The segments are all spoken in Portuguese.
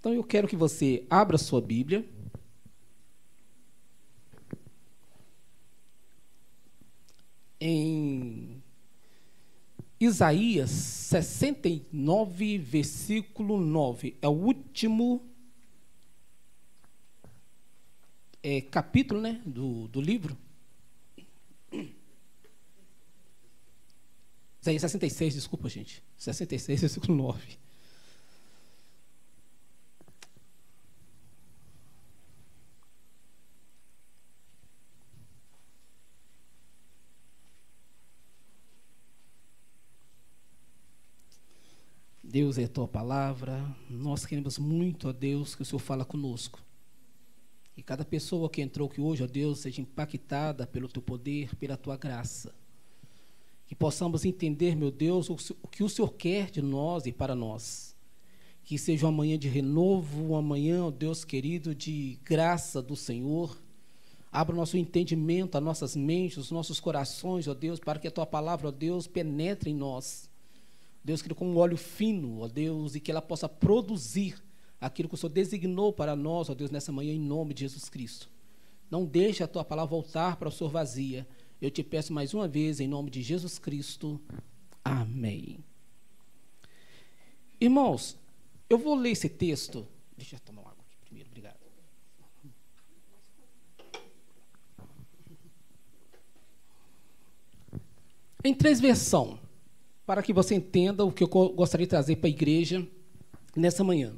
Então eu quero que você abra sua Bíblia. Em Isaías 69, versículo 9. É o último é, capítulo né, do, do livro. Isaías 66, desculpa, gente. 66, versículo 9. Deus é a tua palavra. Nós queremos muito, ó Deus, que o Senhor fala conosco. Que cada pessoa que entrou aqui hoje, ó Deus, seja impactada pelo teu poder, pela tua graça. Que possamos entender, meu Deus, o que o Senhor quer de nós e para nós. Que seja uma manhã de renovo, uma manhã, ó Deus querido, de graça do Senhor. Abra o nosso entendimento, as nossas mentes, os nossos corações, ó Deus, para que a tua palavra, ó Deus, penetre em nós Deus criou com um óleo fino, ó Deus, e que ela possa produzir aquilo que o Senhor designou para nós, ó Deus, nessa manhã, em nome de Jesus Cristo. Não deixe a tua palavra voltar para o Senhor vazia. Eu te peço mais uma vez, em nome de Jesus Cristo. Amém. Irmãos, eu vou ler esse texto. Deixa eu tomar água aqui primeiro, obrigado. Em três versões para que você entenda o que eu gostaria de trazer para a igreja nessa manhã.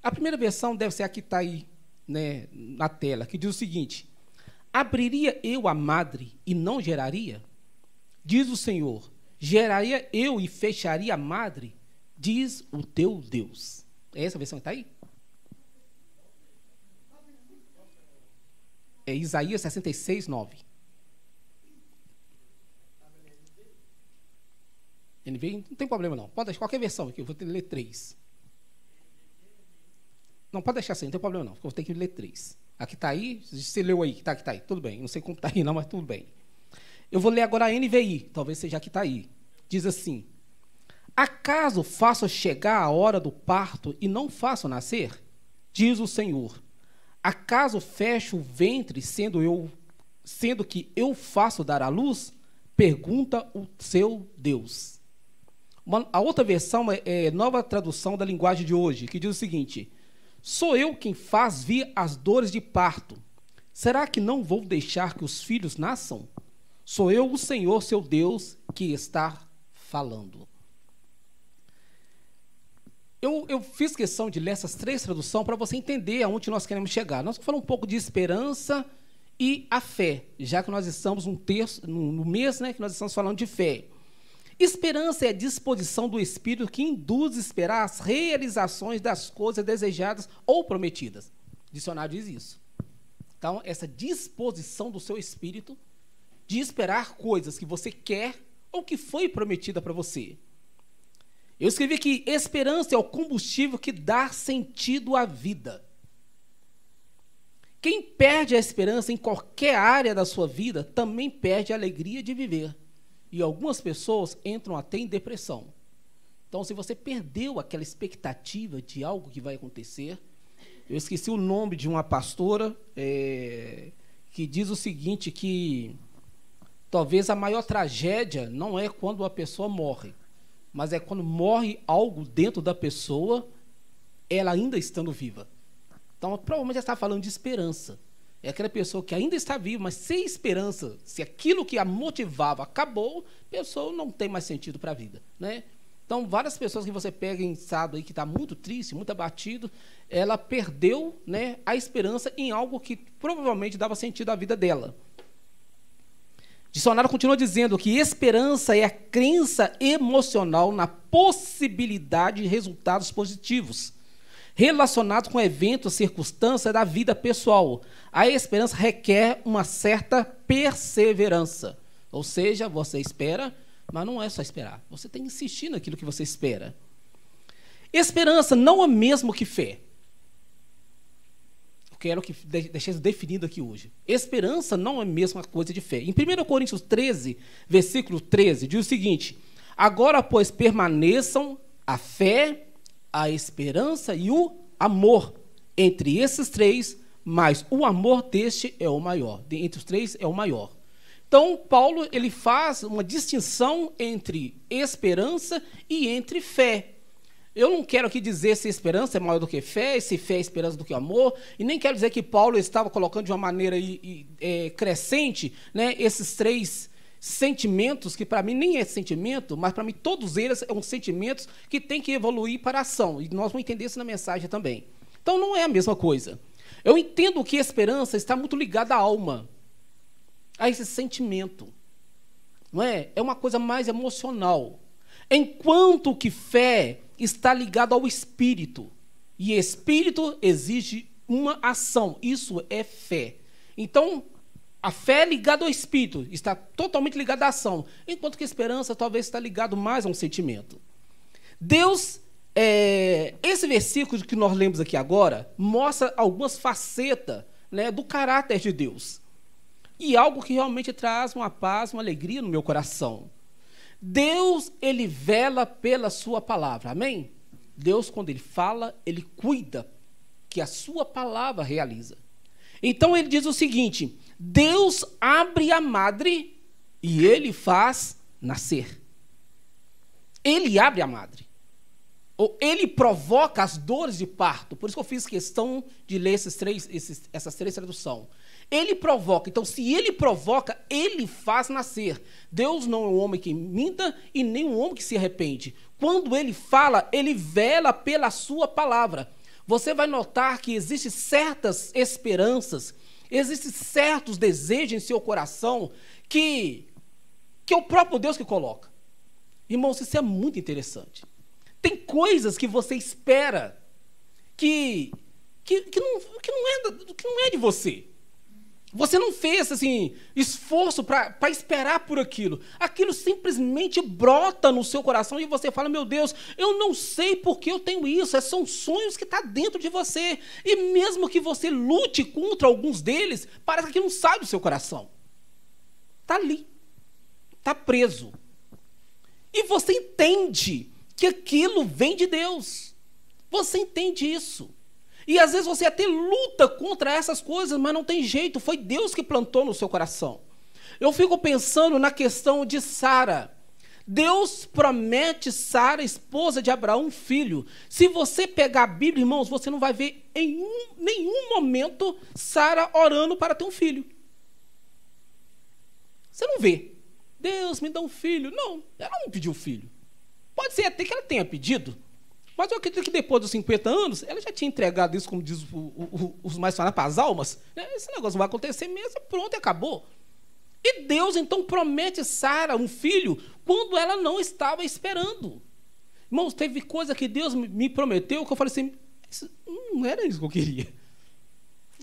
A primeira versão deve ser a que está aí né, na tela, que diz o seguinte: Abriria eu a madre e não geraria? Diz o Senhor: Geraria eu e fecharia a madre? Diz o teu Deus. É essa a versão que está aí? É Isaías 66, 9. NVI, não tem problema não. Pode deixar qualquer versão aqui, eu vou ter que ler três. Não, pode deixar assim, não tem problema não, eu vou ter que ler três. Aqui está aí, você leu aí, está aqui, está aí, tudo bem. Não sei como está aí não, mas tudo bem. Eu vou ler agora a NVI, talvez seja aqui está aí. Diz assim: Acaso faço chegar a hora do parto e não faço nascer? Diz o Senhor. Acaso fecho o ventre sendo eu sendo que eu faço dar à luz? Pergunta o seu Deus. Uma, a outra versão é, é nova tradução da linguagem de hoje, que diz o seguinte: Sou eu quem faz vir as dores de parto. Será que não vou deixar que os filhos nasçam? Sou eu, o Senhor, seu Deus, que está falando. Eu, eu fiz questão de ler essas três traduções para você entender aonde nós queremos chegar. Nós falar um pouco de esperança e a fé, já que nós estamos um terço, no, no mês né, que nós estamos falando de fé. Esperança é a disposição do espírito que induz a esperar as realizações das coisas desejadas ou prometidas. O dicionário diz isso. Então, essa disposição do seu espírito de esperar coisas que você quer ou que foi prometida para você. Eu escrevi que esperança é o combustível que dá sentido à vida. Quem perde a esperança em qualquer área da sua vida também perde a alegria de viver. E algumas pessoas entram até em depressão. Então, se você perdeu aquela expectativa de algo que vai acontecer, eu esqueci o nome de uma pastora é, que diz o seguinte que talvez a maior tragédia não é quando a pessoa morre, mas é quando morre algo dentro da pessoa, ela ainda estando viva. Então, provavelmente ela está falando de esperança. É aquela pessoa que ainda está viva, mas sem esperança. Se aquilo que a motivava acabou, a pessoa não tem mais sentido para a vida. Né? Então, várias pessoas que você pega em estado aí que está muito triste, muito abatido, ela perdeu né, a esperança em algo que provavelmente dava sentido à vida dela. Dicionário continua dizendo que esperança é a crença emocional na possibilidade de resultados positivos relacionados com eventos, circunstâncias da vida pessoal, a esperança requer uma certa perseverança. Ou seja, você espera, mas não é só esperar. Você tem que insistir naquilo que você espera. Esperança não é mesmo que fé. Eu quero que deixe definido aqui hoje. Esperança não é a mesma coisa de fé. Em 1 Coríntios 13, versículo 13, diz o seguinte: Agora, pois, permaneçam a fé, a esperança e o amor entre esses três, mas o amor deste é o maior. Entre os três é o maior. Então, Paulo ele faz uma distinção entre esperança e entre fé. Eu não quero aqui dizer se esperança é maior do que fé, se fé é esperança do que amor, e nem quero dizer que Paulo estava colocando de uma maneira é, crescente né, esses três sentimentos, que para mim nem é sentimento, mas para mim todos eles são sentimentos que têm que evoluir para ação. E nós vamos entender isso na mensagem também. Então não é a mesma coisa. Eu entendo que esperança está muito ligada à alma, a esse sentimento. Não é? É uma coisa mais emocional. Enquanto que fé está ligado ao espírito. E espírito exige uma ação. Isso é fé. Então, a fé é ligada ao espírito, está totalmente ligada à ação, enquanto que a esperança talvez está ligado mais a um sentimento. Deus, é, esse versículo que nós lemos aqui agora, mostra algumas facetas né, do caráter de Deus. E algo que realmente traz uma paz, uma alegria no meu coração. Deus, ele vela pela sua palavra, amém? Deus, quando ele fala, ele cuida que a sua palavra realiza. Então ele diz o seguinte: Deus abre a madre e ele faz nascer. Ele abre a madre. Ele provoca as dores de parto. Por isso que eu fiz questão de ler esses três, esses, essas três traduções. Ele provoca. Então, se ele provoca, ele faz nascer. Deus não é um homem que minta e nem um homem que se arrepende. Quando ele fala, ele vela pela sua palavra. Você vai notar que existem certas esperanças Existem certos desejos em seu coração que, que é o próprio Deus que coloca. Irmãos, isso é muito interessante. Tem coisas que você espera que, que, que, não, que, não, é, que não é de você. Você não fez assim esforço para esperar por aquilo. Aquilo simplesmente brota no seu coração e você fala: Meu Deus, eu não sei por que eu tenho isso. São sonhos que estão tá dentro de você. E mesmo que você lute contra alguns deles, parece que não sai do seu coração. Está ali. Está preso. E você entende que aquilo vem de Deus. Você entende isso. E às vezes você até luta contra essas coisas, mas não tem jeito, foi Deus que plantou no seu coração. Eu fico pensando na questão de Sara. Deus promete Sara, esposa de Abraão, filho. Se você pegar a Bíblia, irmãos, você não vai ver em um, nenhum momento Sara orando para ter um filho. Você não vê. Deus me dá um filho. Não, ela não pediu filho. Pode ser até que ela tenha pedido, mas eu acredito que depois dos 50 anos, ela já tinha entregado isso, como diz o, o, os mais falados, para as almas. Né? Esse negócio vai acontecer mesmo, pronto, acabou. E Deus então promete Sara um filho quando ela não estava esperando. Irmãos, teve coisa que Deus me prometeu que eu falei assim: não era isso que eu queria.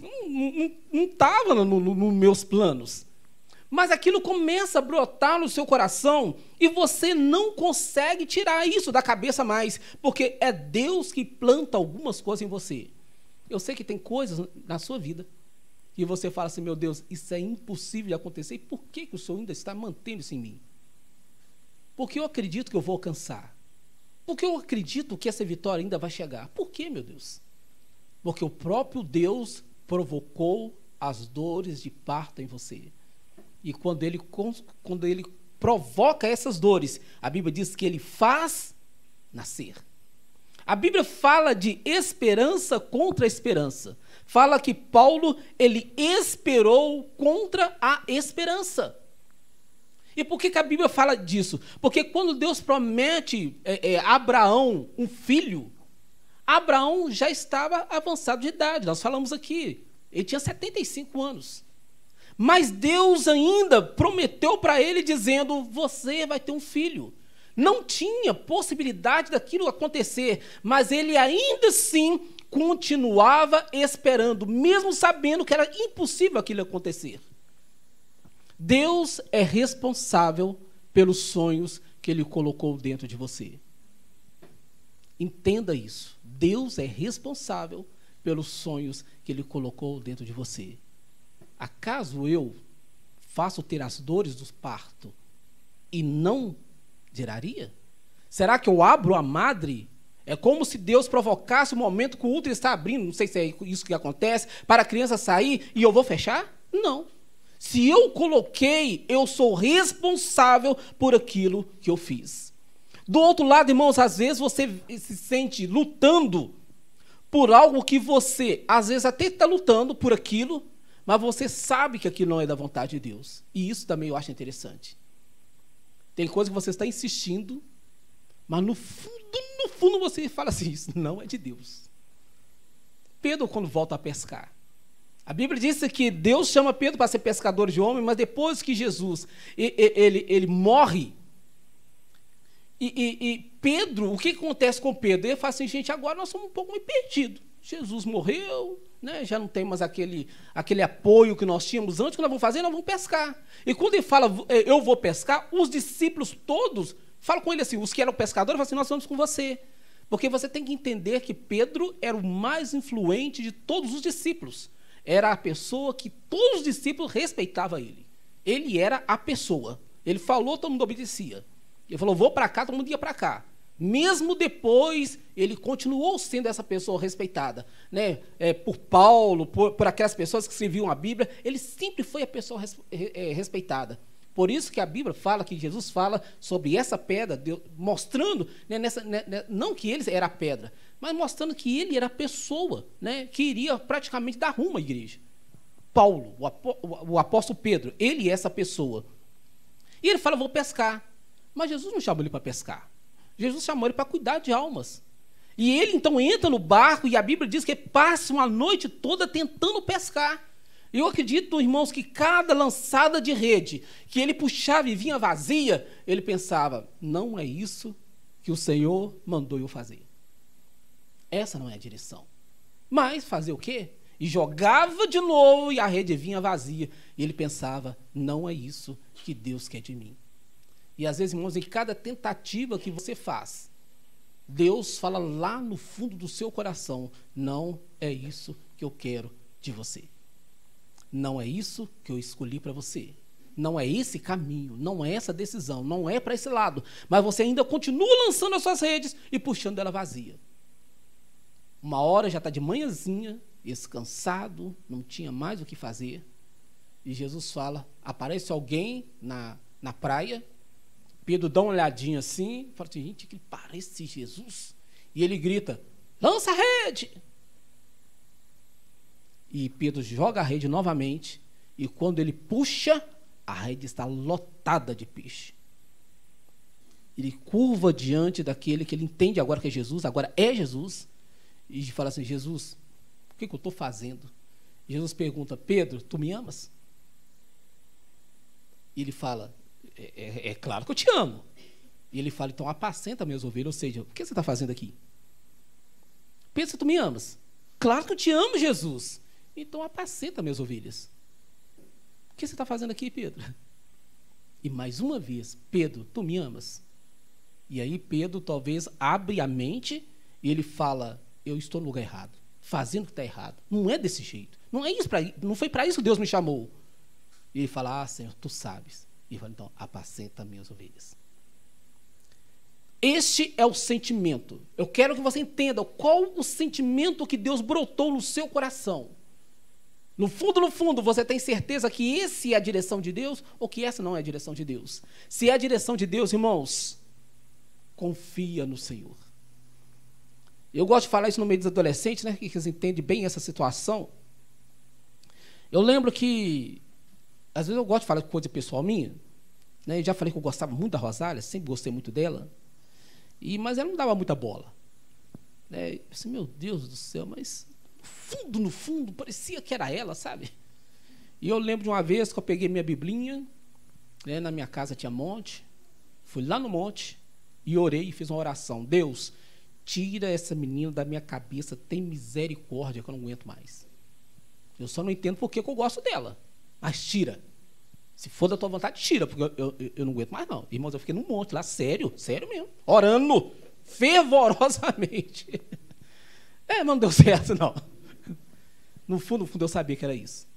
Não estava nos no, no meus planos. Mas aquilo começa a brotar no seu coração e você não consegue tirar isso da cabeça mais, porque é Deus que planta algumas coisas em você. Eu sei que tem coisas na sua vida que você fala assim: meu Deus, isso é impossível de acontecer, e por que, que o Senhor ainda está mantendo isso em mim? Porque eu acredito que eu vou alcançar. Porque eu acredito que essa vitória ainda vai chegar. Por quê, meu Deus? Porque o próprio Deus provocou as dores de parto em você. E quando ele, quando ele provoca essas dores, a Bíblia diz que ele faz nascer. A Bíblia fala de esperança contra esperança. Fala que Paulo ele esperou contra a esperança. E por que, que a Bíblia fala disso? Porque quando Deus promete é, é, a Abraão um filho, Abraão já estava avançado de idade. Nós falamos aqui. Ele tinha 75 anos. Mas Deus ainda prometeu para ele, dizendo: Você vai ter um filho. Não tinha possibilidade daquilo acontecer, mas ele ainda assim continuava esperando, mesmo sabendo que era impossível aquilo acontecer. Deus é responsável pelos sonhos que ele colocou dentro de você. Entenda isso. Deus é responsável pelos sonhos que ele colocou dentro de você. Acaso eu faço ter as dores do parto e não geraria? Será que eu abro a madre É como se Deus provocasse o momento que o útero está abrindo, não sei se é isso que acontece, para a criança sair e eu vou fechar? Não. Se eu coloquei, eu sou responsável por aquilo que eu fiz. Do outro lado, irmãos, às vezes você se sente lutando por algo que você, às vezes, até está lutando por aquilo, mas você sabe que aquilo não é da vontade de Deus. E isso também eu acho interessante. Tem coisa que você está insistindo, mas no fundo, no fundo você fala assim: isso não é de Deus. Pedro, quando volta a pescar, a Bíblia diz que Deus chama Pedro para ser pescador de homem, mas depois que Jesus ele, ele, morre, e, e, e, Pedro, o que acontece com Pedro? Ele fala assim, gente, agora nós somos um pouco meio perdidos. Jesus morreu, né? já não tem mais aquele, aquele apoio que nós tínhamos antes, que nós vamos fazer? Nós vamos pescar. E quando ele fala, é, eu vou pescar, os discípulos todos falam com ele assim, os que eram pescadores, falam assim, nós vamos com você. Porque você tem que entender que Pedro era o mais influente de todos os discípulos. Era a pessoa que todos os discípulos respeitavam ele. Ele era a pessoa. Ele falou, todo mundo obedecia. Ele falou, vou para cá, todo mundo ia para cá. Mesmo depois, ele continuou sendo essa pessoa respeitada. Né? É, por Paulo, por, por, aquelas pessoas que escreviam a Bíblia, ele sempre foi a pessoa res, é, respeitada. Por isso que a Bíblia fala, que Jesus fala sobre essa pedra, Deus, mostrando, né, nessa, né, né não que ele era a pedra, mas mostrando que ele era a pessoa né, que iria praticamente dar rumo à igreja. Paulo, o, apó, o apóstolo Pedro, ele é essa pessoa. E ele fala, vou pescar. Mas Jesus não chamou ele para pescar. Jesus chamou ele para cuidar de almas. E ele então entra no barco e a Bíblia diz que passa uma noite toda tentando pescar. Eu acredito, irmãos, que cada lançada de rede que ele puxava e vinha vazia, ele pensava: não é isso que o Senhor mandou eu fazer. Essa não é a direção. Mas fazer o quê? E jogava de novo e a rede vinha vazia. E ele pensava: não é isso que Deus quer de mim. E às vezes, irmãos, em cada tentativa que você faz, Deus fala lá no fundo do seu coração: não é isso que eu quero de você. Não é isso que eu escolhi para você. Não é esse caminho, não é essa decisão, não é para esse lado. Mas você ainda continua lançando as suas redes e puxando ela vazia. Uma hora já está de manhãzinha, descansado, não tinha mais o que fazer. E Jesus fala: aparece alguém na, na praia Pedro dá uma olhadinha assim, fala assim, gente, que parece Jesus. E ele grita, lança a rede. E Pedro joga a rede novamente, e quando ele puxa, a rede está lotada de peixe. Ele curva diante daquele que ele entende agora que é Jesus, agora é Jesus, e fala assim: Jesus, o que, que eu estou fazendo? Jesus pergunta: Pedro, tu me amas? E ele fala: é, é, é, claro que eu te amo. E ele fala, então apacenta minhas ovelhas. Ou seja, o que você está fazendo aqui? Pensa, tu me amas. Claro que eu te amo, Jesus. Então apacenta minhas ovelhas. O que você está fazendo aqui, Pedro? E mais uma vez, Pedro, tu me amas? E aí Pedro talvez abre a mente e ele fala, eu estou no lugar errado, fazendo o que está errado. Não é desse jeito. Não é isso pra, não foi para isso que Deus me chamou. E ele fala, ah, Senhor, tu sabes. E fala, então, apacenta minhas ovelhas. Este é o sentimento. Eu quero que você entenda qual o sentimento que Deus brotou no seu coração. No fundo, no fundo, você tem certeza que esse é a direção de Deus ou que essa não é a direção de Deus? Se é a direção de Deus, irmãos, confia no Senhor. Eu gosto de falar isso no meio dos adolescentes, né, que eles entendem bem essa situação. Eu lembro que às vezes eu gosto de falar de coisa pessoal minha. Né? Eu já falei que eu gostava muito da Rosália, sempre gostei muito dela. E, mas ela não dava muita bola. Né? Eu disse, meu Deus do céu, mas no fundo, no fundo, parecia que era ela, sabe? E eu lembro de uma vez que eu peguei minha biblinha, né? na minha casa tinha monte, fui lá no monte e orei e fiz uma oração. Deus, tira essa menina da minha cabeça, tem misericórdia que eu não aguento mais. Eu só não entendo por que eu gosto dela. Mas tira. Se for da tua vontade, tira, porque eu, eu, eu não aguento mais, não. Irmãos, eu fiquei num monte lá, sério, sério mesmo. Orando fervorosamente. É, mas não deu certo, não. No fundo, no fundo, eu sabia que era isso.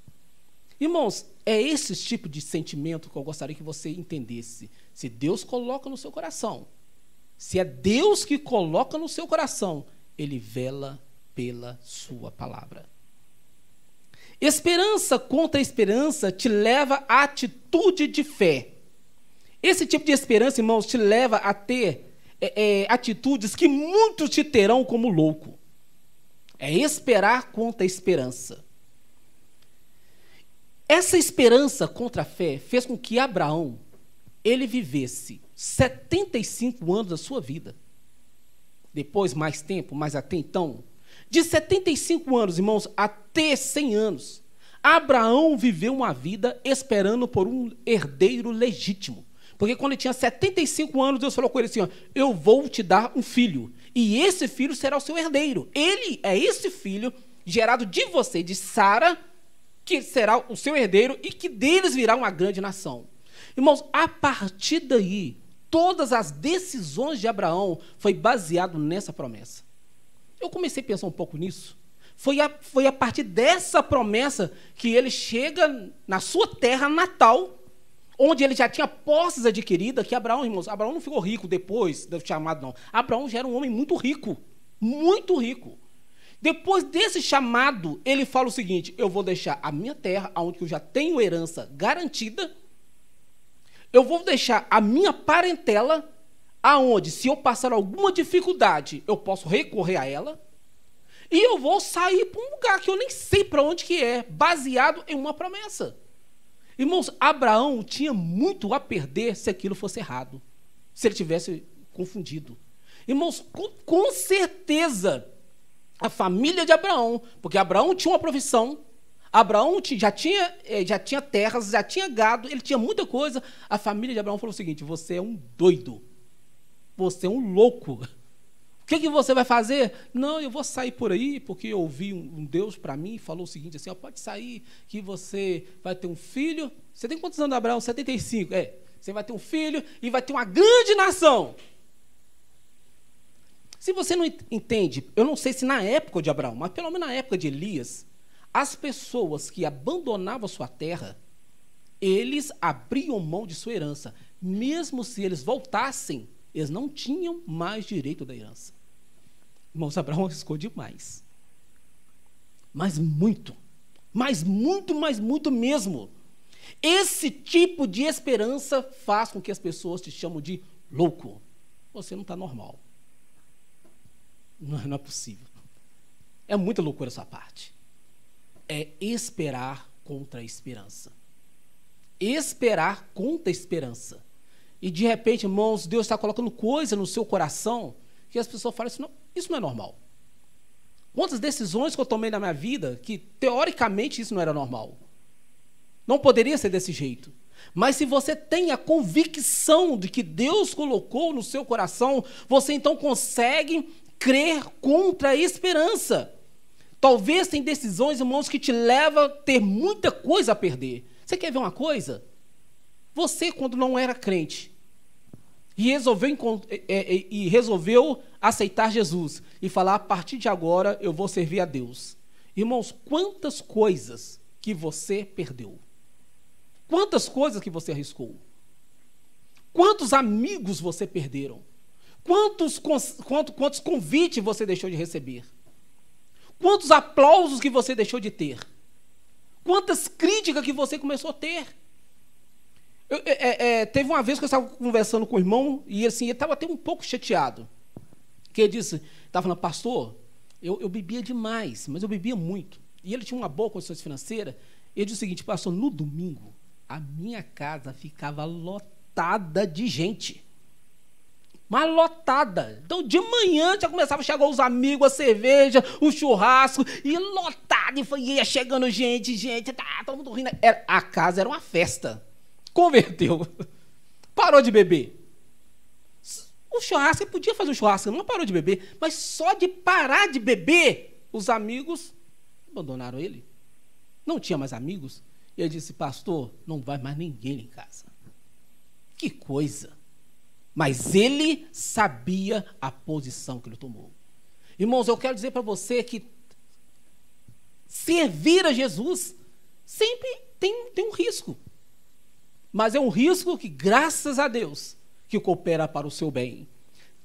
Irmãos, é esse tipo de sentimento que eu gostaria que você entendesse. Se Deus coloca no seu coração, Se é Deus que coloca no seu coração, ele vela pela sua palavra. Esperança contra esperança te leva à atitude de fé. Esse tipo de esperança, irmãos, te leva a ter é, é, atitudes que muitos te terão como louco. É esperar contra a esperança. Essa esperança contra a fé fez com que Abraão ele vivesse 75 anos da sua vida. Depois, mais tempo, mas até então, de 75 anos, irmãos, até 100 anos, Abraão viveu uma vida esperando por um herdeiro legítimo. Porque quando ele tinha 75 anos, Deus falou com ele assim: ó, Eu vou te dar um filho, e esse filho será o seu herdeiro. Ele é esse filho gerado de você, de Sara, que será o seu herdeiro e que deles virá uma grande nação. Irmãos, a partir daí, todas as decisões de Abraão foi baseado nessa promessa. Eu comecei a pensar um pouco nisso. Foi a, foi a partir dessa promessa que ele chega na sua terra natal, onde ele já tinha posses adquiridas, que Abraão, irmãos, Abraão não ficou rico depois do chamado, não. Abraão já era um homem muito rico, muito rico. Depois desse chamado, ele fala o seguinte: eu vou deixar a minha terra, onde eu já tenho herança garantida, eu vou deixar a minha parentela, aonde, se eu passar alguma dificuldade, eu posso recorrer a ela, e eu vou sair para um lugar que eu nem sei para onde que é, baseado em uma promessa. Irmãos, Abraão tinha muito a perder se aquilo fosse errado, se ele tivesse confundido. Irmãos, com, com certeza, a família de Abraão, porque Abraão tinha uma profissão, Abraão já tinha, eh, já tinha terras, já tinha gado, ele tinha muita coisa. A família de Abraão falou o seguinte: você é um doido. Você é um louco. O que, que você vai fazer? Não, eu vou sair por aí, porque eu ouvi um, um Deus para mim falou o seguinte: assim, ó, pode sair, que você vai ter um filho. Você tem quantos anos, Abraão? 75. É, você vai ter um filho e vai ter uma grande nação. Se você não entende, eu não sei se na época de Abraão, mas pelo menos na época de Elias, as pessoas que abandonavam sua terra, eles abriam mão de sua herança. Mesmo se eles voltassem, eles não tinham mais direito da herança. Irmãos, Abraão arriscou demais. Mas muito. Mas muito, mas muito mesmo. Esse tipo de esperança faz com que as pessoas te chamam de louco. Você não está normal. Não, não é possível. É muita loucura essa parte é esperar contra a esperança. Esperar contra a esperança. E de repente, irmãos, Deus está colocando coisa no seu coração que as pessoas falam: isso não, isso não é normal. Quantas decisões que eu tomei na minha vida que, teoricamente, isso não era normal. Não poderia ser desse jeito. Mas se você tem a convicção de que Deus colocou no seu coração, você então consegue crer contra a esperança. Talvez tem decisões, irmãos, que te levam a ter muita coisa a perder. Você quer ver uma coisa? Você, quando não era crente, e resolveu, e resolveu aceitar Jesus e falar: a partir de agora eu vou servir a Deus. Irmãos, quantas coisas que você perdeu? Quantas coisas que você arriscou? Quantos amigos você perderam? Quantos, quantos, quantos convites você deixou de receber? Quantos aplausos que você deixou de ter? Quantas críticas que você começou a ter? Eu, é, é, é teve uma vez que eu estava conversando com o irmão e assim, ele estava até um pouco chateado. Que ele disse, estava falando, pastor, eu, eu, bebia demais, mas eu bebia muito. E ele tinha uma boa condição financeira. Ele disse o seguinte, pastor, no domingo, a minha casa ficava lotada de gente mas lotada. Então, de manhã já começava a chegar os amigos, a cerveja, o churrasco, e lotado, e ia chegando gente, gente, tá, todo mundo rindo. Era, a casa era uma festa. Converteu. Parou de beber. O churrasco, ele podia fazer o churrasco, não parou de beber, mas só de parar de beber, os amigos abandonaram ele. Não tinha mais amigos. E ele disse, pastor, não vai mais ninguém em casa. Que coisa. Mas ele sabia a posição que ele tomou. Irmãos, eu quero dizer para você que servir a Jesus sempre tem, tem um risco. Mas é um risco que, graças a Deus, que coopera para o seu bem.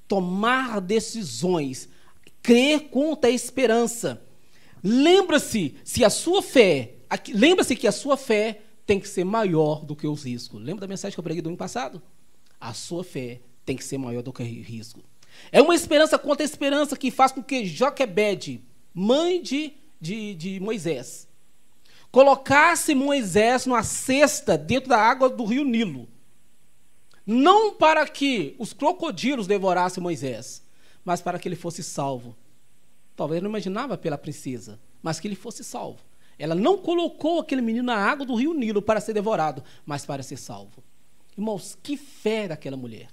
tomar decisões, crer contra a esperança. Lembra-se se a sua fé, lembra-se que a sua fé tem que ser maior do que os riscos. Lembra da mensagem que eu preguei do ano passado? A sua fé tem que ser maior do que o risco. É uma esperança contra a esperança que faz com que Joquebede, mãe de, de, de Moisés, colocasse Moisés numa cesta dentro da água do rio Nilo. Não para que os crocodilos devorassem Moisés, mas para que ele fosse salvo. Talvez não imaginava pela princesa, mas que ele fosse salvo. Ela não colocou aquele menino na água do rio Nilo para ser devorado, mas para ser salvo. Irmãos, que fé daquela mulher.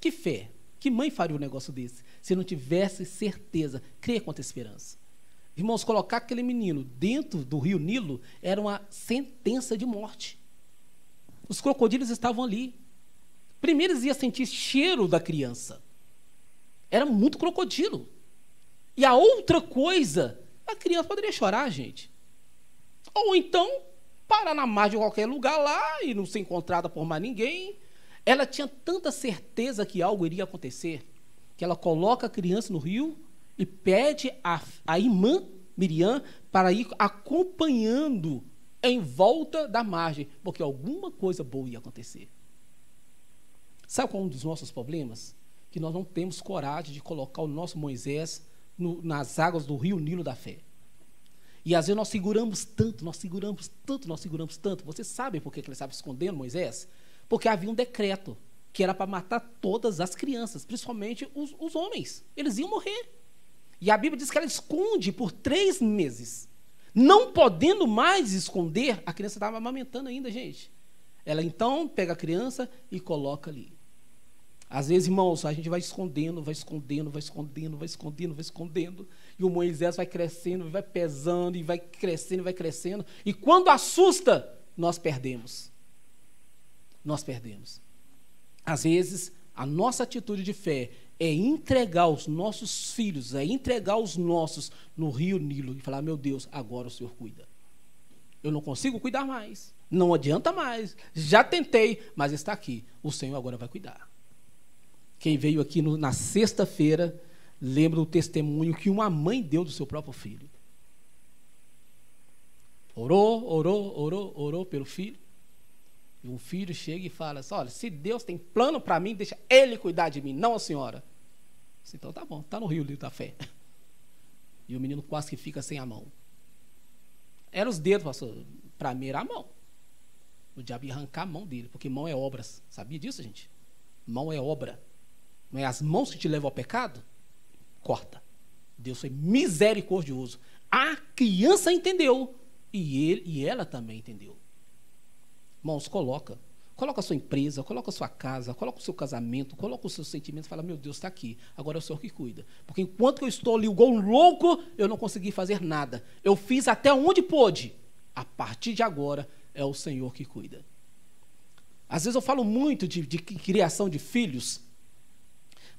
Que fé. Que mãe faria um negócio desse? Se não tivesse certeza, crer contra a esperança. Irmãos, colocar aquele menino dentro do rio Nilo era uma sentença de morte. Os crocodilos estavam ali. Primeiro eles iam sentir cheiro da criança. Era muito crocodilo. E a outra coisa, a criança poderia chorar, gente. Ou então parar na margem de qualquer lugar lá e não ser encontrada por mais ninguém. Ela tinha tanta certeza que algo iria acontecer que ela coloca a criança no rio e pede a, a irmã Miriam para ir acompanhando em volta da margem, porque alguma coisa boa ia acontecer. Sabe qual é um dos nossos problemas? Que nós não temos coragem de colocar o nosso Moisés no, nas águas do rio Nilo da fé. E às vezes nós seguramos tanto, nós seguramos tanto, nós seguramos tanto. Você sabe por que ele estava escondendo Moisés? Porque havia um decreto que era para matar todas as crianças, principalmente os, os homens. Eles iam morrer. E a Bíblia diz que ela esconde por três meses. Não podendo mais esconder, a criança estava amamentando ainda, gente. Ela então pega a criança e coloca ali. Às vezes, irmãos, a gente vai escondendo, vai escondendo, vai escondendo, vai escondendo, vai escondendo. E o Moisés vai crescendo, vai pesando, e vai crescendo, vai crescendo. E quando assusta, nós perdemos. Nós perdemos. Às vezes, a nossa atitude de fé é entregar os nossos filhos, é entregar os nossos no rio Nilo e falar: meu Deus, agora o Senhor cuida. Eu não consigo cuidar mais, não adianta mais, já tentei, mas está aqui, o Senhor agora vai cuidar. Quem veio aqui no, na sexta-feira, lembra o testemunho que uma mãe deu do seu próprio filho. Orou, orou, orou, orou pelo filho. E um filho chega e fala assim: Olha, se Deus tem plano para mim, deixa Ele cuidar de mim, não a senhora. Disse, então tá bom, tá no rio da fé. E o menino quase que fica sem a mão. Era os dedos, pastor. Para mim era a mão. O diabo ia arrancar a mão dele, porque mão é obras. Sabia disso, gente? Mão é obra. Não é as mãos que te levam ao pecado? Corta. Deus foi misericordioso. A criança entendeu. E ele e ela também entendeu. Irmãos, coloca. Coloca a sua empresa, coloca a sua casa, coloca o seu casamento, coloca os seus sentimentos e fala, meu Deus, está aqui. Agora é o Senhor que cuida. Porque enquanto eu estou ali igual um louco, eu não consegui fazer nada. Eu fiz até onde pôde. A partir de agora, é o Senhor que cuida. Às vezes eu falo muito de, de criação de filhos,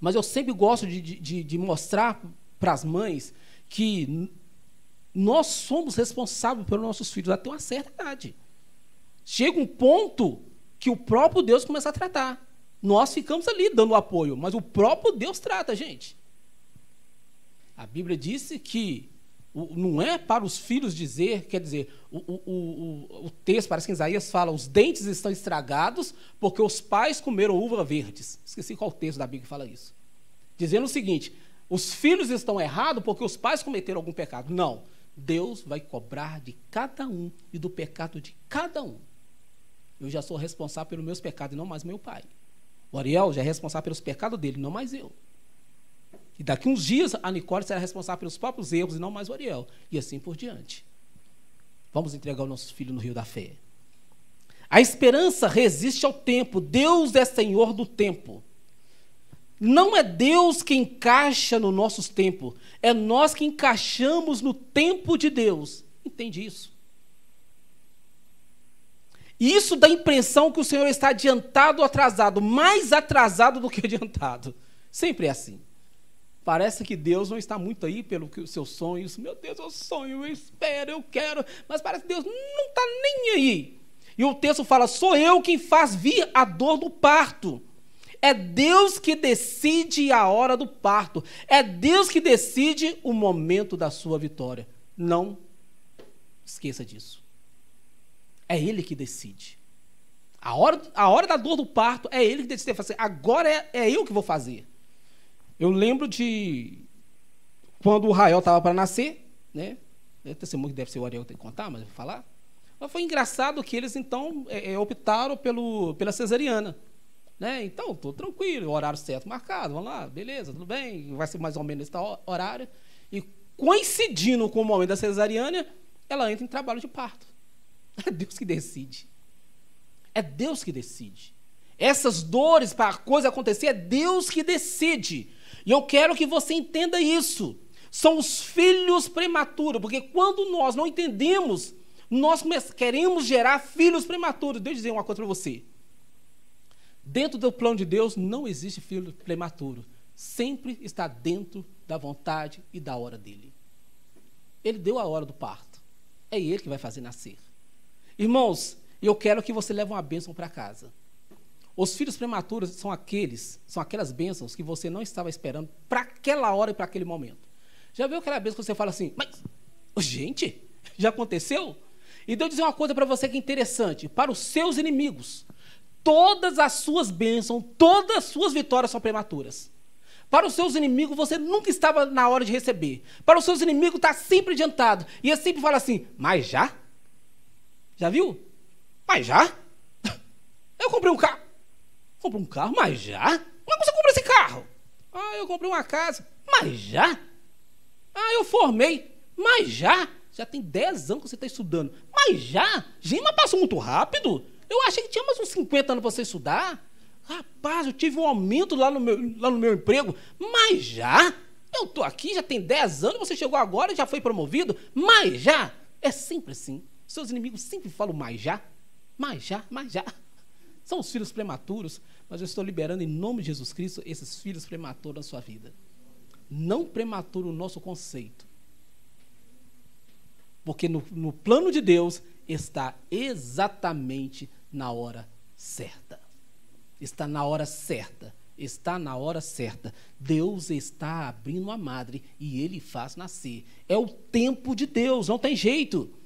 mas eu sempre gosto de, de, de mostrar para as mães que nós somos responsáveis pelos nossos filhos até uma certa idade. Chega um ponto que o próprio Deus começa a tratar. Nós ficamos ali dando apoio, mas o próprio Deus trata a gente. A Bíblia disse que não é para os filhos dizer, quer dizer, o, o, o, o texto, parece que Isaías fala, os dentes estão estragados porque os pais comeram uva verdes. Esqueci qual texto da Bíblia que fala isso. Dizendo o seguinte, os filhos estão errados porque os pais cometeram algum pecado. Não. Deus vai cobrar de cada um e do pecado de cada um. Eu já sou responsável pelos meus pecados e não mais meu pai. O Ariel já é responsável pelos pecados dele, não mais eu. E daqui uns dias a Nicole será responsável pelos próprios erros e não mais o Ariel. E assim por diante. Vamos entregar o nosso filho no rio da fé. A esperança resiste ao tempo. Deus é Senhor do tempo. Não é Deus que encaixa no nosso tempo, é nós que encaixamos no tempo de Deus. Entende isso? Isso dá a impressão que o Senhor está adiantado ou atrasado, mais atrasado do que adiantado. Sempre é assim. Parece que Deus não está muito aí pelos seus sonhos. Meu Deus, eu sonho, eu espero, eu quero. Mas parece que Deus não está nem aí. E o texto fala: sou eu quem faz vir a dor do parto. É Deus que decide a hora do parto. É Deus que decide o momento da sua vitória. Não esqueça disso. É Ele que decide. A hora, a hora da dor do parto é Ele que decide fazer. Agora é, é eu que vou fazer. Eu lembro de quando o Rael estava para nascer, né? É testemunho que deve ser o Ariel que tem que contar, mas eu vou falar. Mas foi engraçado que eles, então, é, é, optaram pelo, pela cesariana. Né? Então, estou tranquilo, horário certo marcado, vamos lá, beleza, tudo bem, vai ser mais ou menos esse horário. E coincidindo com o momento da cesariana, ela entra em trabalho de parto. É Deus que decide. É Deus que decide. Essas dores para a coisa acontecer, é Deus que decide. E eu quero que você entenda isso. São os filhos prematuros, porque quando nós não entendemos, nós queremos gerar filhos prematuros. Deixa eu dizer uma coisa para você. Dentro do plano de Deus não existe filho prematuro. Sempre está dentro da vontade e da hora dele. Ele deu a hora do parto. É ele que vai fazer nascer. Irmãos, eu quero que você leve uma bênção para casa. Os filhos prematuros são aqueles, são aquelas bênçãos que você não estava esperando para aquela hora e para aquele momento. Já viu aquela vez que você fala assim, mas, gente, já aconteceu? E Deus dizer uma coisa para você que é interessante: para os seus inimigos, todas as suas bênçãos, todas as suas vitórias são prematuras. Para os seus inimigos, você nunca estava na hora de receber. Para os seus inimigos, está sempre adiantado. E ele sempre fala assim: Mas já? Já viu? Mas já? Eu comprei um carro. Comprei um carro, mas já? Como é você comprou esse carro? Ah, eu comprei uma casa. Mas já? Ah, eu formei. Mas já? Já tem 10 anos que você está estudando. Mas já? Gente, mas passou muito rápido. Eu achei que tinha mais uns 50 anos para você estudar. Rapaz, eu tive um aumento lá no meu, lá no meu emprego. Mas já? Eu estou aqui, já tem 10 anos, você chegou agora e já foi promovido. Mas já? É sempre assim. Seus inimigos sempre falam mais já, mais já, mais já. São os filhos prematuros, mas eu estou liberando em nome de Jesus Cristo esses filhos prematuros na sua vida. Não prematuro o nosso conceito. Porque no, no plano de Deus está exatamente na hora certa. Está na hora certa. Está na hora certa. Deus está abrindo a madre e ele faz nascer. É o tempo de Deus, não tem jeito.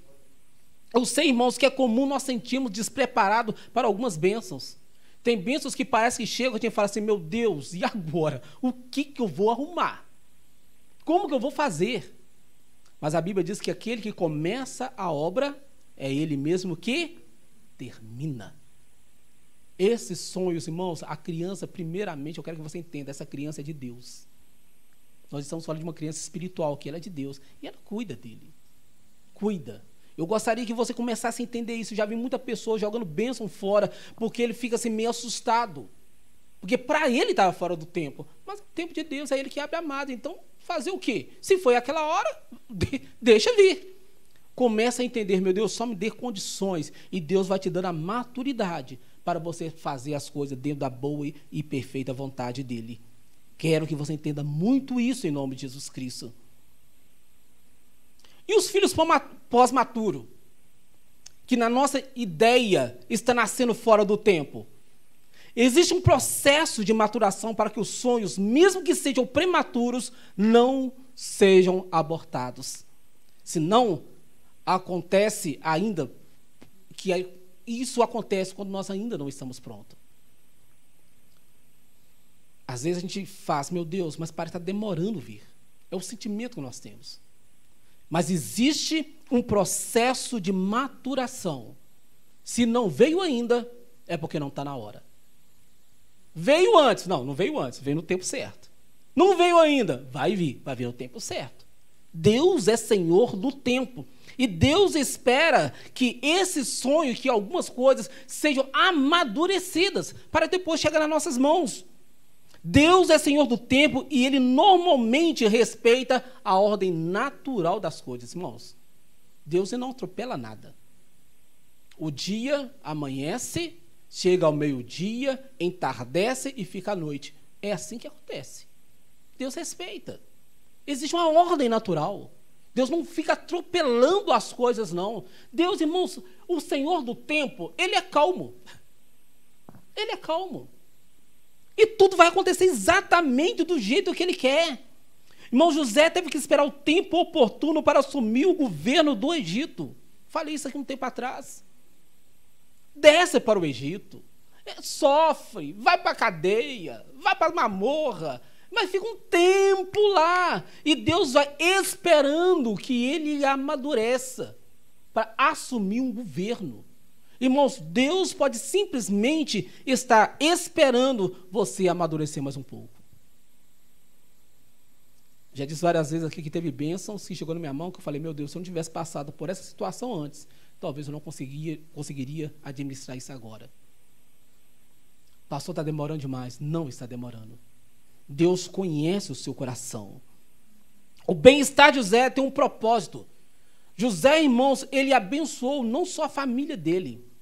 Eu sei, irmãos, que é comum nós sentirmos despreparado para algumas bênçãos. Tem bênçãos que parece que chegam e a gente fala assim: meu Deus, e agora? O que, que eu vou arrumar? Como que eu vou fazer? Mas a Bíblia diz que aquele que começa a obra é ele mesmo que termina. Esses sonhos, irmãos, a criança, primeiramente, eu quero que você entenda, essa criança é de Deus. Nós estamos falando de uma criança espiritual, que ela é de Deus, e ela cuida dele. Cuida. Eu gostaria que você começasse a entender isso. Já vi muita pessoa jogando bênção fora, porque ele fica assim meio assustado. Porque para ele estava fora do tempo. Mas o tempo de Deus é ele que abre a madre. Então, fazer o quê? Se foi aquela hora, deixa vir. Começa a entender, meu Deus, só me dê condições e Deus vai te dando a maturidade para você fazer as coisas dentro da boa e perfeita vontade dele. Quero que você entenda muito isso em nome de Jesus Cristo. E os filhos pós-maturo, que na nossa ideia está nascendo fora do tempo? Existe um processo de maturação para que os sonhos, mesmo que sejam prematuros, não sejam abortados. Senão, acontece ainda que isso acontece quando nós ainda não estamos prontos. Às vezes a gente faz, meu Deus, mas parece estar demorando vir. É o sentimento que nós temos. Mas existe um processo de maturação. Se não veio ainda, é porque não está na hora. Veio antes. Não, não veio antes, veio no tempo certo. Não veio ainda, vai vir, vai vir no tempo certo. Deus é Senhor do tempo. E Deus espera que esse sonho, que algumas coisas sejam amadurecidas para depois chegar nas nossas mãos. Deus é Senhor do tempo e Ele normalmente respeita a ordem natural das coisas, irmãos. Deus não atropela nada. O dia amanhece Chega ao meio-dia, entardece e fica à noite. É assim que acontece. Deus respeita. Existe uma ordem natural. Deus não fica atropelando as coisas, não. Deus, irmãos, o Senhor do tempo, Ele é calmo. Ele é calmo. E tudo vai acontecer exatamente do jeito que ele quer. Irmão José teve que esperar o tempo oportuno para assumir o governo do Egito. Falei isso aqui um tempo atrás. Desce para o Egito. É, sofre, vai para a cadeia, vai para a mamorra, mas fica um tempo lá. E Deus vai esperando que ele amadureça para assumir um governo. Irmãos, Deus pode simplesmente estar esperando você amadurecer mais um pouco. Já disse várias vezes aqui que teve bênçãos que chegou na minha mão que eu falei, meu Deus, se eu não tivesse passado por essa situação antes, talvez eu não conseguia, conseguiria administrar isso agora. Pastor, está demorando demais. Não está demorando. Deus conhece o seu coração. O bem-estar de José tem um propósito. José, irmãos, ele abençoou não só a família dele.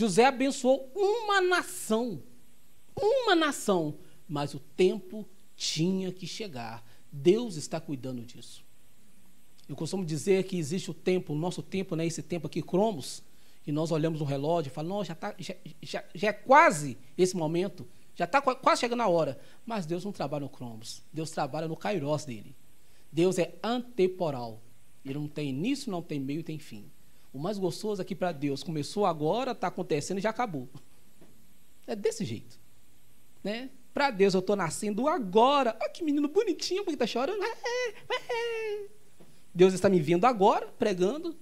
José abençoou uma nação. Uma nação. Mas o tempo tinha que chegar. Deus está cuidando disso. Eu costumo dizer que existe o tempo, o nosso tempo, né, esse tempo aqui, cromos, que nós olhamos no relógio e falamos, já, tá, já, já, já é quase esse momento, já está quase chegando a hora. Mas Deus não trabalha no cromos, Deus trabalha no kairos dele. Deus é antemporal. Ele não tem início, não tem meio, tem fim. O mais gostoso aqui para Deus começou agora, está acontecendo e já acabou. É desse jeito. Né? Para Deus eu estou nascendo agora. Olha que menino bonitinho, porque está chorando. Deus está me vendo agora, pregando.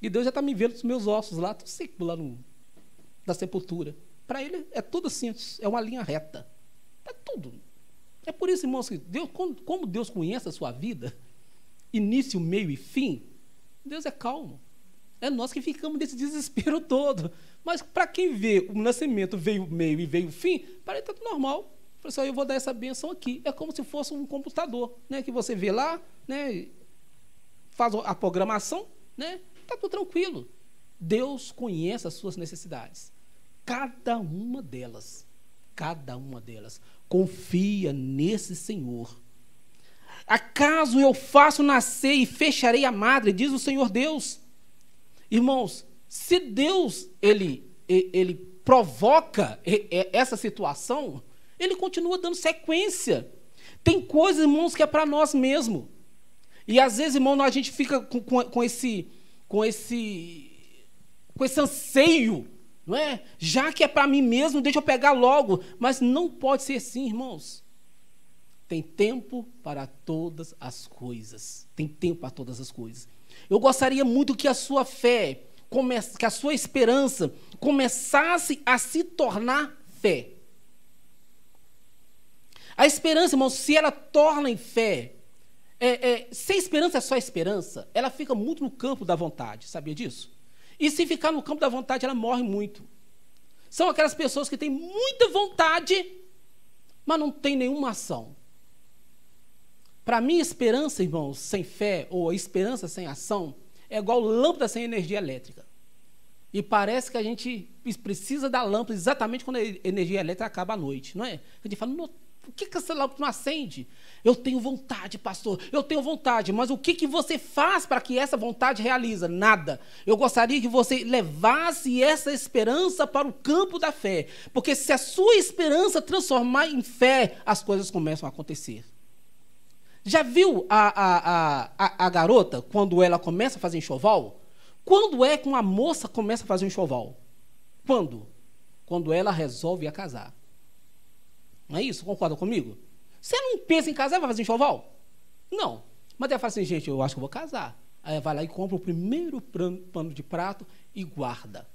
E Deus já está me vendo os meus ossos lá, estou seco lá no, da sepultura. Para ele é tudo assim, é uma linha reta. É tudo. É por isso, irmãos, que Deus, como Deus conhece a sua vida, início, meio e fim, Deus é calmo. É nós que ficamos nesse desespero todo. Mas para quem vê o nascimento veio o meio e veio o fim, para ele está tudo normal. Falei assim, eu vou dar essa benção aqui. É como se fosse um computador, né? Que você vê lá, né? Faz a programação, né? Está tudo tranquilo. Deus conhece as suas necessidades. Cada uma delas. Cada uma delas. Confia nesse Senhor. Acaso eu faço nascer e fecharei a madre, diz o Senhor Deus. Irmãos, se Deus ele, ele provoca essa situação, ele continua dando sequência. Tem coisas, irmãos, que é para nós mesmo. E às vezes, irmão, a gente fica com, com, com, esse, com, esse, com esse anseio, não é? Já que é para mim mesmo, deixa eu pegar logo. Mas não pode ser assim, irmãos. Tem tempo para todas as coisas. Tem tempo para todas as coisas. Eu gostaria muito que a sua fé, que a sua esperança começasse a se tornar fé. A esperança, irmãos, se ela torna em fé, é, é, se a esperança é só esperança, ela fica muito no campo da vontade, sabia disso? E se ficar no campo da vontade, ela morre muito. São aquelas pessoas que têm muita vontade, mas não têm nenhuma ação. Para mim, esperança, irmãos, sem fé, ou esperança sem ação, é igual lâmpada sem energia elétrica. E parece que a gente precisa da lâmpada exatamente quando a energia elétrica acaba à noite, não é? A gente fala, por que, que essa lâmpada não acende? Eu tenho vontade, pastor, eu tenho vontade, mas o que, que você faz para que essa vontade realiza? Nada. Eu gostaria que você levasse essa esperança para o campo da fé, porque se a sua esperança transformar em fé, as coisas começam a acontecer. Já viu a, a, a, a, garota quando ela começa a fazer enxoval? Quando é que uma moça começa a fazer um enxoval? Quando? Quando ela resolve a casar. Não é isso? Concorda comigo? Você não pensa em casar e vai fazer enxoval? Não. Mas ela fala assim, gente, eu acho que eu vou casar. Aí vai lá e compra o primeiro pano de prato e guarda.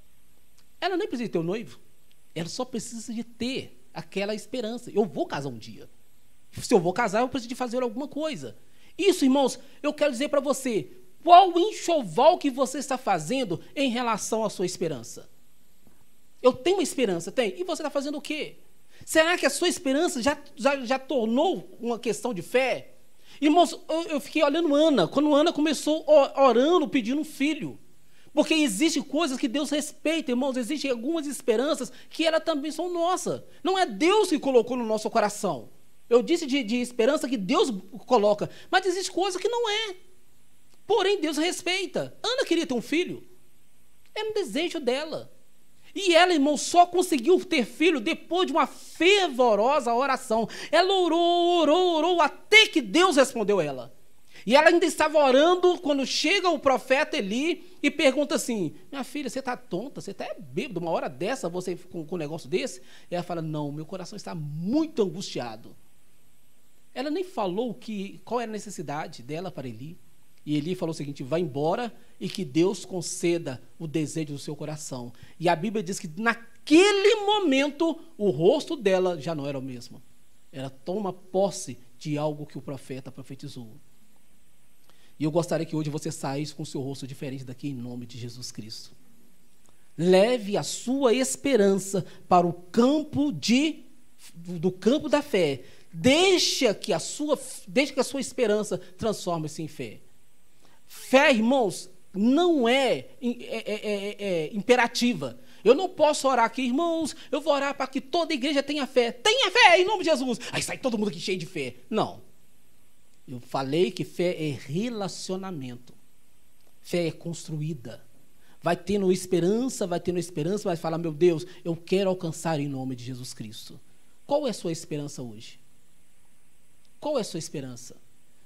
Ela nem precisa ter o noivo. Ela só precisa de ter aquela esperança. Eu vou casar um dia. Se eu vou casar, eu preciso de fazer alguma coisa. Isso, irmãos, eu quero dizer para você, qual o enxoval que você está fazendo em relação à sua esperança? Eu tenho uma esperança, tem. E você está fazendo o quê? Será que a sua esperança já, já, já tornou uma questão de fé? Irmãos, eu, eu fiquei olhando Ana, quando Ana começou orando, pedindo um filho. Porque existem coisas que Deus respeita, irmãos, existem algumas esperanças que elas também são nossas. Não é Deus que colocou no nosso coração. Eu disse de, de esperança que Deus coloca, mas existe coisa que não é. Porém, Deus respeita. Ana queria ter um filho. Era um desejo dela. E ela, irmão, só conseguiu ter filho depois de uma fervorosa oração. Ela orou, orou, orou, até que Deus respondeu ela. E ela ainda estava orando quando chega o profeta Eli e pergunta assim: Minha filha, você está tonta? Você está bêbado? Uma hora dessa, você com, com um negócio desse? E ela fala: Não, meu coração está muito angustiado. Ela nem falou que, qual era a necessidade dela para Eli. E Eli falou o seguinte: Vá embora e que Deus conceda o desejo do seu coração. E a Bíblia diz que naquele momento o rosto dela já não era o mesmo. Ela toma posse de algo que o profeta profetizou. E eu gostaria que hoje você saísse com o seu rosto diferente daqui em nome de Jesus Cristo. Leve a sua esperança para o campo de do campo da fé. Deixa que a sua deixa que a sua esperança transforme-se em fé. Fé, irmãos, não é, é, é, é, imperativa. Eu não posso orar aqui, irmãos, eu vou orar para que toda igreja tenha fé. Tenha fé em nome de Jesus. Aí sai todo mundo aqui cheio de fé. Não. Eu falei que fé é relacionamento. Fé é construída. Vai tendo esperança, vai tendo esperança, vai falar: meu Deus, eu quero alcançar em nome de Jesus Cristo. Qual é a sua esperança hoje? Qual é a sua esperança?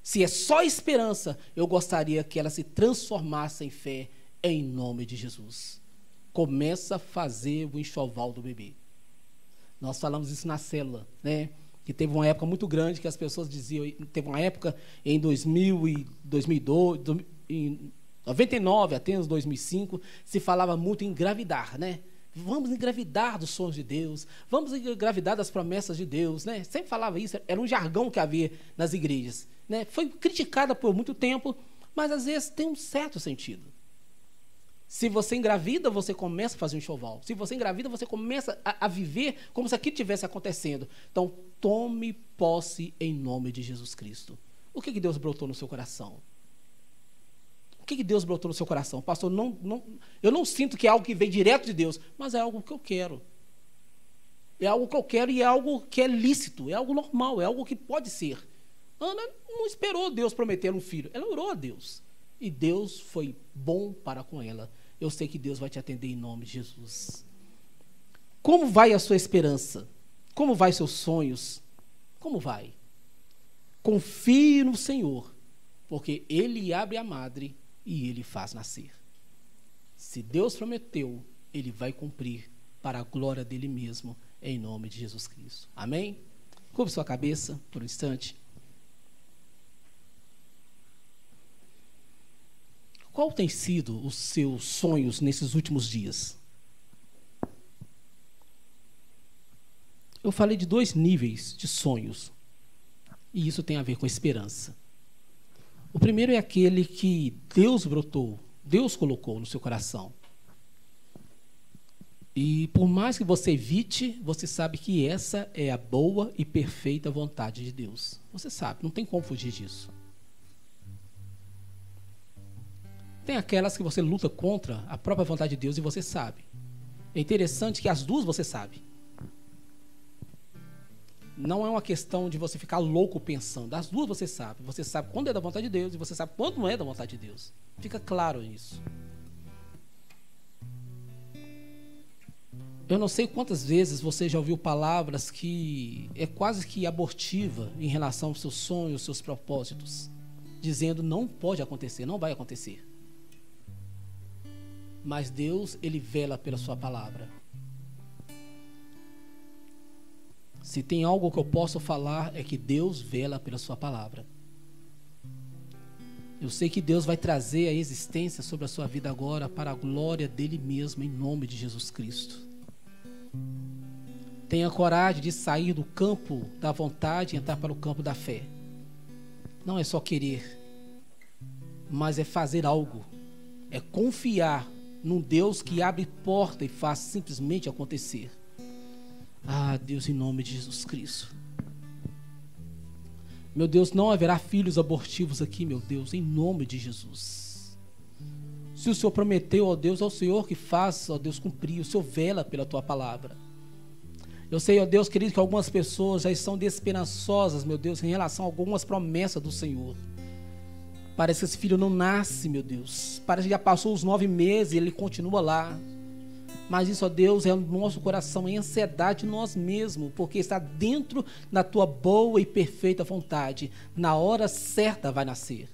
Se é só esperança, eu gostaria que ela se transformasse em fé em nome de Jesus. Começa a fazer o enxoval do bebê. Nós falamos isso na célula, né? que teve uma época muito grande que as pessoas diziam, teve uma época em 2000 e 2002, em 99 até os 2005, se falava muito em engravidar, né? Vamos engravidar dos sonhos de Deus, vamos engravidar das promessas de Deus, né? Sempre falava isso, era um jargão que havia nas igrejas, né? Foi criticada por muito tempo, mas às vezes tem um certo sentido. Se você engravida, você começa a fazer um enxoval. Se você engravida, você começa a, a viver como se aquilo estivesse acontecendo. Então, tome posse em nome de Jesus Cristo. O que, que Deus brotou no seu coração? O que, que Deus brotou no seu coração? Pastor, não, não, eu não sinto que é algo que vem direto de Deus, mas é algo que eu quero. É algo que eu quero e é algo que é lícito, é algo normal, é algo que pode ser. Ana não esperou Deus prometer um filho, ela orou a Deus. E Deus foi bom para com ela. Eu sei que Deus vai te atender em nome de Jesus. Como vai a sua esperança? Como vai seus sonhos? Como vai? Confie no Senhor, porque Ele abre a madre e Ele faz nascer. Se Deus prometeu, Ele vai cumprir para a glória dele mesmo, em nome de Jesus Cristo. Amém? Curve sua cabeça por um instante. Qual tem sido os seus sonhos nesses últimos dias? Eu falei de dois níveis de sonhos. E isso tem a ver com esperança. O primeiro é aquele que Deus brotou, Deus colocou no seu coração. E por mais que você evite, você sabe que essa é a boa e perfeita vontade de Deus. Você sabe, não tem como fugir disso. Tem aquelas que você luta contra a própria vontade de Deus e você sabe. É interessante que as duas você sabe. Não é uma questão de você ficar louco pensando. As duas você sabe. Você sabe quando é da vontade de Deus e você sabe quando não é da vontade de Deus. Fica claro isso. Eu não sei quantas vezes você já ouviu palavras que é quase que abortiva em relação aos seus sonhos, seus propósitos, dizendo não pode acontecer, não vai acontecer mas Deus, ele vela pela sua palavra. Se tem algo que eu posso falar é que Deus vela pela sua palavra. Eu sei que Deus vai trazer a existência sobre a sua vida agora para a glória dele mesmo em nome de Jesus Cristo. Tenha coragem de sair do campo da vontade e entrar para o campo da fé. Não é só querer, mas é fazer algo, é confiar num Deus que abre porta e faz simplesmente acontecer. Ah, Deus, em nome de Jesus Cristo. Meu Deus, não haverá filhos abortivos aqui, meu Deus, em nome de Jesus. Se o Senhor prometeu, ó Deus, ao Senhor que faz, ó Deus, cumprir, o Senhor vela pela tua palavra. Eu sei, ó Deus querido, que algumas pessoas já estão desesperançosas, meu Deus, em relação a algumas promessas do Senhor. Parece que esse filho não nasce, meu Deus. Parece que já passou os nove meses e ele continua lá. Mas isso, ó Deus, é o nosso coração, é ansiedade nós mesmos, porque está dentro da tua boa e perfeita vontade. Na hora certa vai nascer.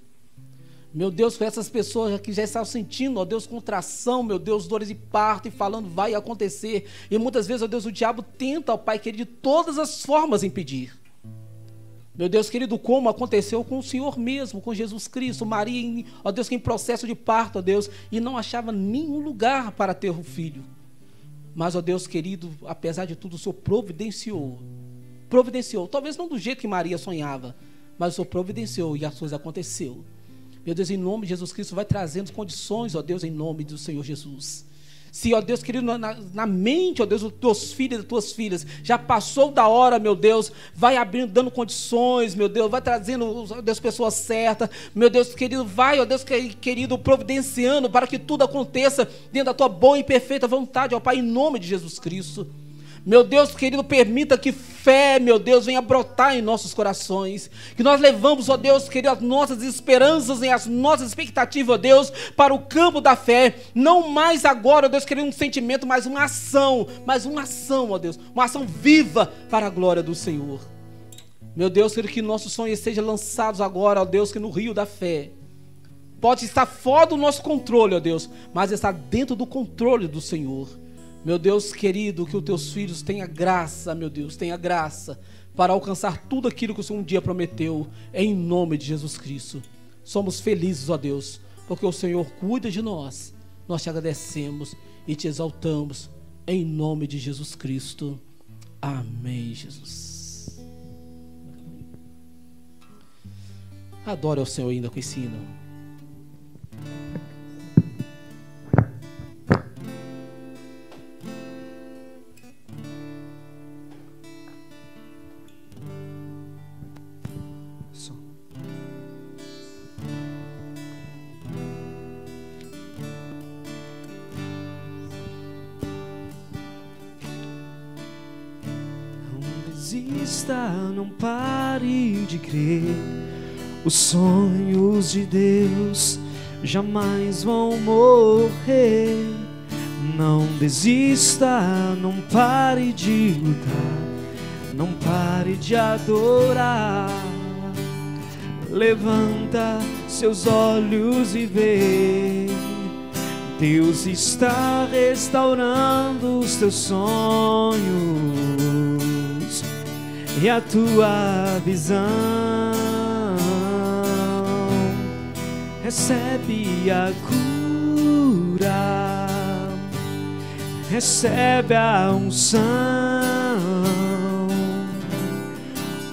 Meu Deus, com essas pessoas que já estão sentindo, ó Deus, contração, meu Deus, dores de parto e falando vai acontecer. E muitas vezes, ó Deus, o diabo tenta, ó Pai querido, de todas as formas impedir. Meu Deus querido, como aconteceu com o Senhor mesmo, com Jesus Cristo, Maria, ó Deus, que em processo de parto, ó Deus, e não achava nenhum lugar para ter um filho. Mas, ó Deus querido, apesar de tudo, o Senhor providenciou. Providenciou. Talvez não do jeito que Maria sonhava, mas o Senhor providenciou e as coisas aconteceu. Meu Deus, em nome de Jesus Cristo, vai trazendo condições, ó Deus, em nome do Senhor Jesus. Se, ó Deus querido, na, na, mente, ó Deus, dos teus filhos e das tuas filhas, já passou da hora, meu Deus, vai abrindo, dando condições, meu Deus, vai trazendo, ó Deus, pessoas certas, meu Deus querido, vai, ó Deus querido, providenciando para que tudo aconteça dentro da tua boa e perfeita vontade, ó Pai, em nome de Jesus Cristo. Meu Deus querido, permita que fé, meu Deus, venha brotar em nossos corações. Que nós levamos, ó Deus querido, as nossas esperanças e as nossas expectativas, ó Deus, para o campo da fé. Não mais agora, ó Deus querido, um sentimento, mas uma ação. Mas uma ação, ó Deus. Uma ação viva para a glória do Senhor. Meu Deus, querido, que nossos sonhos sejam lançados agora, ó Deus, que no rio da fé. Pode estar fora do nosso controle, ó Deus, mas está dentro do controle do Senhor. Meu Deus querido, que os teus filhos tenham graça, meu Deus, tenha graça para alcançar tudo aquilo que o Senhor um dia prometeu, em nome de Jesus Cristo. Somos felizes, ó Deus, porque o Senhor cuida de nós. Nós te agradecemos e te exaltamos, em nome de Jesus Cristo. Amém, Jesus. Adore ao Senhor ainda com esse hino. Os sonhos de Deus jamais vão morrer. Não desista, não pare de lutar, não pare de adorar. Levanta seus olhos e vê. Deus está restaurando os teus sonhos e a tua visão. Recebe a cura, recebe a unção,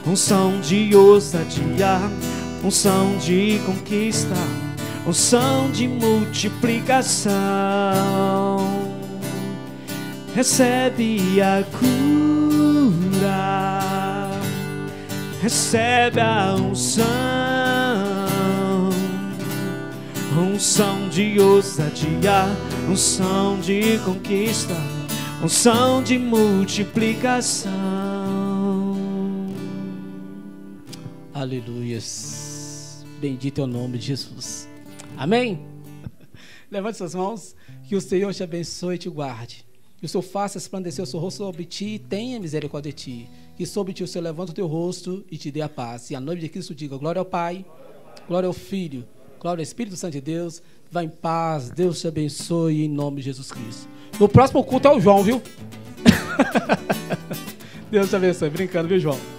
unção de ousadia, unção de conquista, unção de multiplicação. Recebe a cura. Recebe a unção, unção de ousadia, unção de conquista, unção de multiplicação. Aleluias. Bendito é o nome de Jesus. Amém? Levante suas mãos, que o Senhor te abençoe e te guarde. Que o Senhor faça resplandecer o seu rosto sobre ti e tenha misericórdia de ti que sobre ti o Senhor levanta o teu rosto e te dê a paz. E a noiva de Cristo diga: Glória ao Pai, glória ao Filho, glória ao Espírito Santo de Deus. Vá em paz, Deus te abençoe em nome de Jesus Cristo. No próximo culto é o João, viu? Deus te abençoe. Brincando, viu, João?